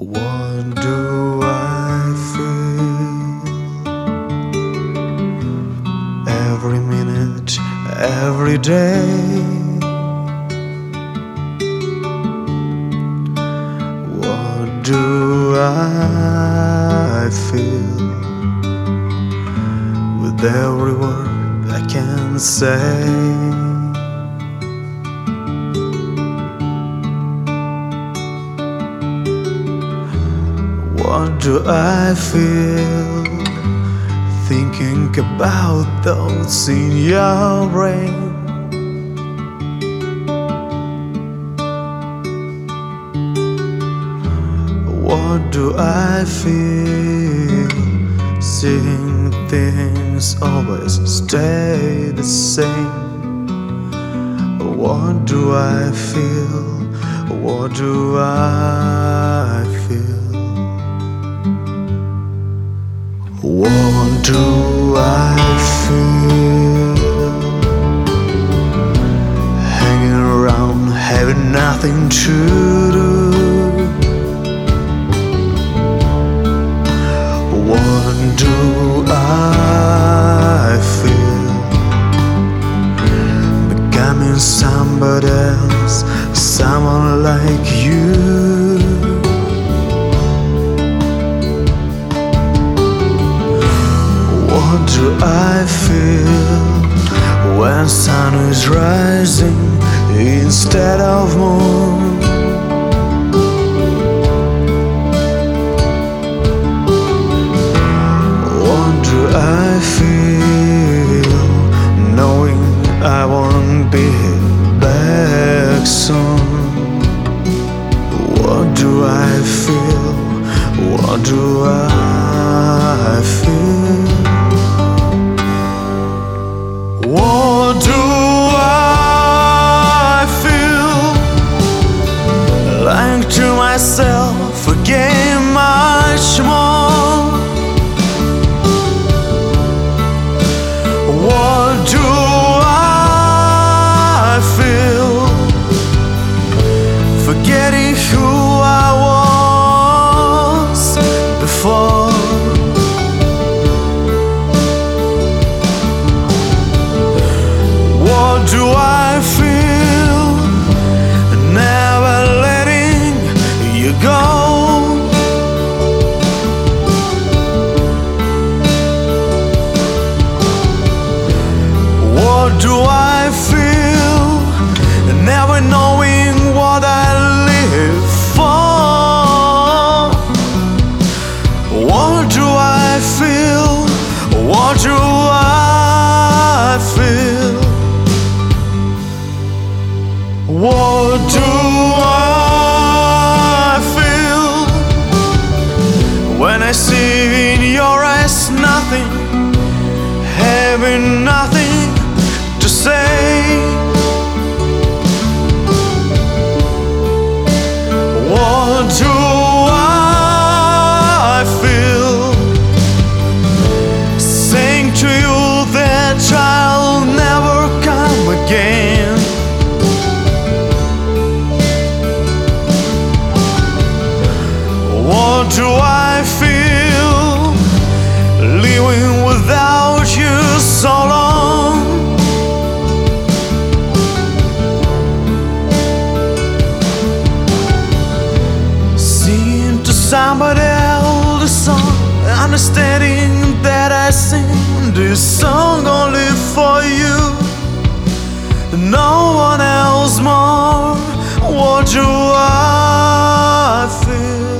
What do I feel every minute, every day? What do I feel with every word I can say? What do I feel thinking about thoughts in your brain? What do I feel seeing things always stay the same? What do I feel? What do I feel? Having nothing to do. What do I feel? Becoming somebody else, someone like you. What do I feel when sun is rising instead of moon? What do I feel knowing I won't be back soon? What do I feel? What do I do I feel? Never letting you go. What do I feel? Never knowing What do I feel when I see in your eyes nothing, having nothing to say? What do I feel saying to you else a song, understanding that I sing this song only for you, no one else more. What do I feel?